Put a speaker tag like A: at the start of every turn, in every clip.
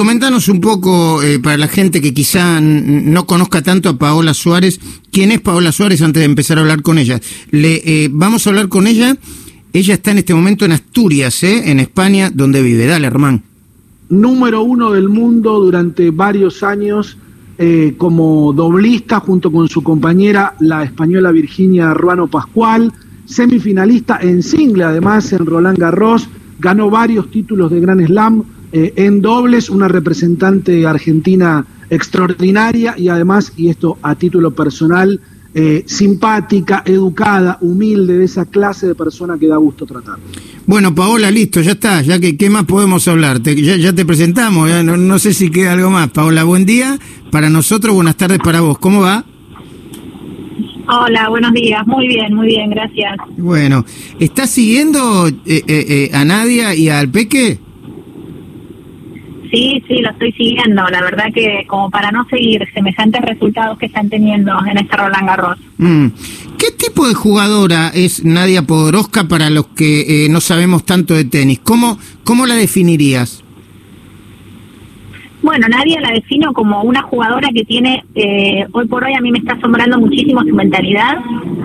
A: comentanos un poco, eh, para la gente que quizá no conozca tanto a Paola Suárez, ¿quién es Paola Suárez antes de empezar a hablar con ella? Le, eh, vamos a hablar con ella. Ella está en este momento en Asturias, ¿eh? en España, donde vive. Dale, Hermán.
B: Número uno del mundo durante varios años como doblista junto con su compañera, la española Virginia Ruano Pascual, semifinalista en single, además en Roland Garros, ganó varios títulos de Gran Slam eh, en dobles, una representante argentina extraordinaria y además, y esto a título personal, eh, simpática, educada, humilde, de esa clase de persona que da gusto tratar.
A: Bueno, Paola, listo, ya está, ya que qué más podemos hablar, ya, te presentamos, no, no, sé si queda algo más. Paola, buen día para nosotros, buenas tardes para vos, ¿cómo va?
C: Hola, buenos días, muy bien, muy bien, gracias.
A: Bueno, ¿estás siguiendo eh, a Nadia y al Peque?
C: Sí, sí, lo estoy siguiendo. La verdad que como para no seguir semejantes resultados que están teniendo en este Roland Garros.
A: Mm. ¿Qué tipo de jugadora es Nadia Podoroska para los que eh, no sabemos tanto de tenis? ¿Cómo, cómo la definirías?
C: Bueno, Nadia la defino como una jugadora que tiene, eh, hoy por hoy a mí me está asombrando muchísimo su mentalidad,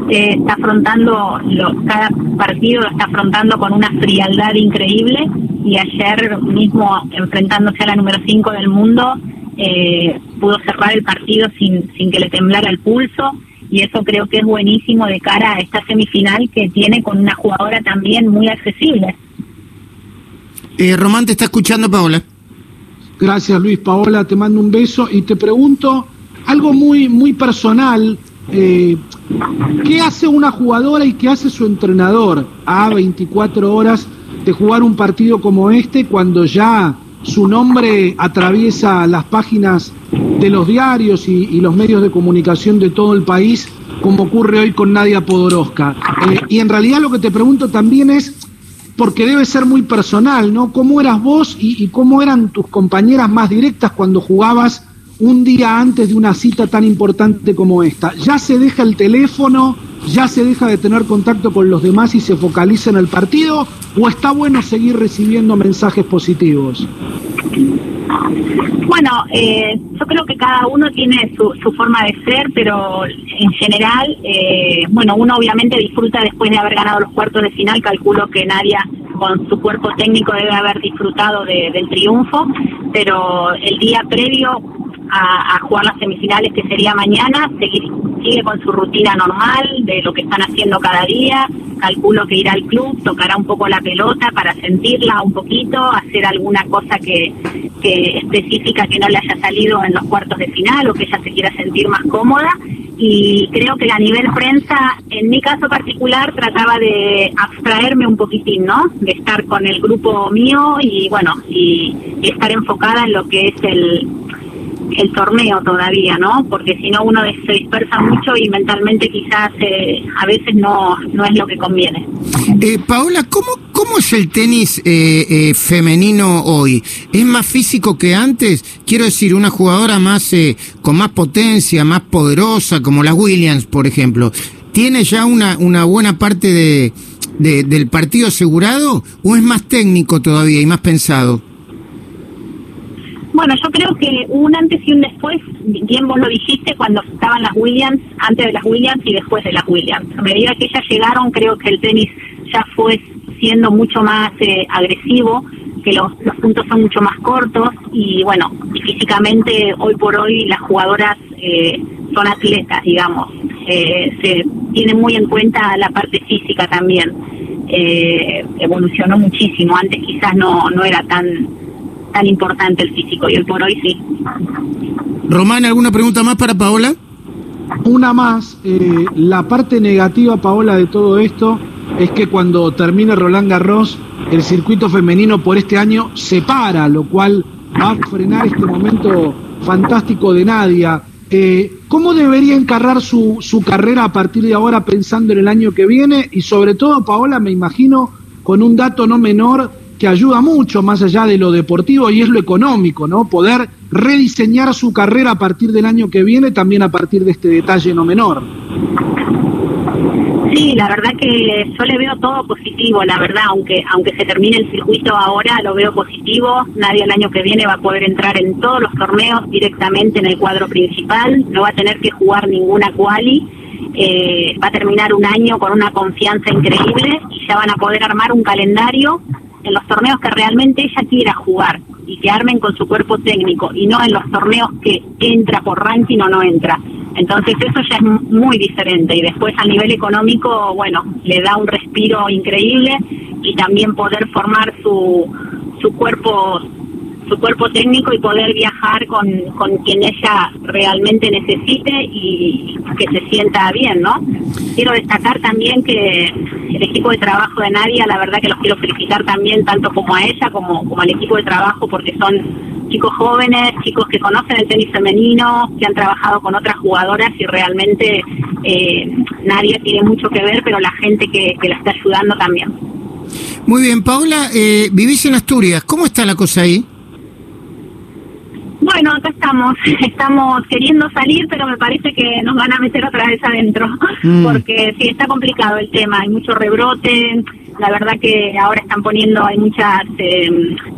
C: eh, está afrontando, cada partido lo está afrontando con una frialdad increíble y ayer mismo enfrentándose a la número 5 del mundo eh, pudo cerrar el partido sin, sin que le temblara el pulso y eso creo que es buenísimo de cara a esta semifinal que tiene con una jugadora también muy accesible.
A: Eh, Román te está escuchando, Paola.
B: Gracias, Luis. Paola, te mando un beso y te pregunto algo muy, muy personal. Eh, ¿Qué hace una jugadora y qué hace su entrenador a 24 horas de jugar un partido como este cuando ya su nombre atraviesa las páginas de los diarios y, los medios de comunicación de todo el país, como ocurre hoy con Nadia Podoroska. Eh, y en realidad lo que te pregunto también es, porque debe ser muy personal, ¿no? ¿Cómo eras vos y, cómo eran tus compañeras más directas cuando jugabas un día antes de una cita tan importante como esta? ¿Ya se deja el teléfono? ¿Ya se deja de tener contacto con los demás y se focaliza en el partido? ¿O está bueno seguir recibiendo mensajes positivos?
C: Bueno, eh, yo creo que cada uno tiene su, su forma de ser, pero en general, eh, bueno, uno obviamente disfruta después de haber ganado los cuartos de final, calculo que Nadia con su cuerpo técnico debe haber disfrutado del triunfo, pero el día previo a, jugar las semifinales que sería mañana, sigue con su rutina normal de lo que están haciendo cada día, calculo que irá al club, tocará un poco la pelota para sentirla un poquito, hacer alguna cosa que, que específica que no le haya salido en los cuartos de final o que ella se quiera sentir más cómoda y creo que a nivel prensa, en mi caso particular, trataba de abstraerme un poquitín, ¿no? De estar con el grupo mío y bueno, y estar enfocada en lo que es el, el torneo todavía, ¿no? Porque si no uno se dispersa mucho y mentalmente quizás eh, a veces no, no es lo que conviene.
A: Eh, Paola, ¿cómo, ¿cómo es el tenis eh, eh, femenino hoy? ¿Es más físico que antes? Quiero decir, una jugadora más con más potencia, más poderosa, como la Williams, por ejemplo. ¿Tiene ya una, una buena parte de, del partido asegurado o es más técnico todavía y más pensado?
C: Bueno, yo creo que un antes y un después, bien vos lo dijiste, cuando estaban las Williams, antes de las Williams y después de las Williams. A medida que ellas llegaron, creo que el tenis ya fue siendo mucho más eh, agresivo, que los, puntos son mucho más cortos y bueno, físicamente hoy por hoy las jugadoras eh, son atletas, digamos. Eh, se tiene muy en cuenta la parte física también. evolucionó muchísimo, antes quizás no, no era tan tan importante el físico y el por hoy sí.
A: Román, ¿alguna pregunta más para Paola?
B: Una más. Eh, la parte negativa, Paola, de todo esto es que cuando termine Roland Garros, el circuito femenino por este año se para, lo cual va a frenar este momento fantástico de Nadia. Eh, ¿Cómo debería encarrar su, su carrera a partir de ahora pensando en el año que viene? Y sobre todo, Paola, me imagino, con un dato no menor que ayuda mucho más allá de lo deportivo y es lo económico, ¿no? Poder rediseñar su carrera a partir del año que viene, también a partir de este detalle no menor.
C: Sí, la verdad que yo le veo todo positivo, la verdad, aunque aunque se termine el circuito ahora, lo veo positivo. Nadie el año que viene va a poder entrar en todos los torneos directamente en el cuadro principal, no va a tener que jugar ninguna quali. Eh, va a terminar un año con una confianza increíble y ya van a poder armar un calendario en los torneos que realmente ella quiera jugar y que armen con su cuerpo técnico y no en los torneos que entra por ranking o no entra. Entonces eso ya es muy diferente y después a nivel económico, bueno, le da un respiro increíble y también poder formar su, su cuerpo su cuerpo técnico y poder viajar con, con quien ella realmente necesite y que se sienta bien, ¿no? Quiero destacar también que el equipo de trabajo de Nadia, la verdad que los quiero felicitar también, tanto como a ella como, como al equipo de trabajo, porque son chicos jóvenes, chicos que conocen el tenis femenino, que han trabajado con otras jugadoras y realmente eh, Nadia tiene mucho que ver, pero la gente que, que la está ayudando también.
A: Muy bien, Paula, eh, vivís en Asturias, ¿cómo está la cosa ahí?
C: Bueno, acá estamos, estamos queriendo salir, pero me parece que nos van a meter otra vez adentro, mm. porque sí, está complicado el tema, hay mucho rebrote, la verdad que ahora están poniendo, hay muchas eh,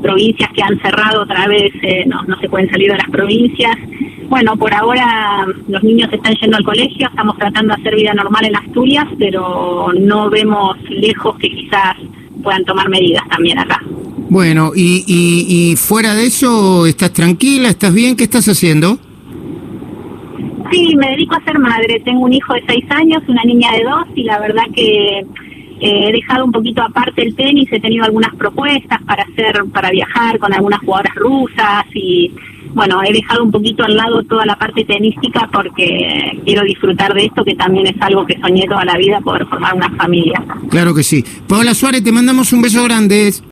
C: provincias que han cerrado otra vez, eh, no, no se pueden salir de las provincias. Bueno, por ahora los niños están yendo al colegio, estamos tratando de hacer vida normal en Asturias, pero no vemos lejos que quizás puedan tomar medidas también acá.
A: Bueno, y, y, fuera de eso, ¿estás tranquila? ¿Estás bien? ¿Qué estás haciendo?
C: Sí, me dedico a ser madre. Tengo un hijo de seis años, una niña de dos, y la verdad que eh, he dejado un poquito aparte el tenis. He tenido algunas propuestas para hacer, para viajar con algunas jugadoras rusas y bueno, he dejado un poquito al lado toda la parte tenística porque quiero disfrutar de esto, que también es algo que soñé toda la vida, poder formar una familia.
A: Claro que sí. Paola Suárez, te mandamos un beso grande.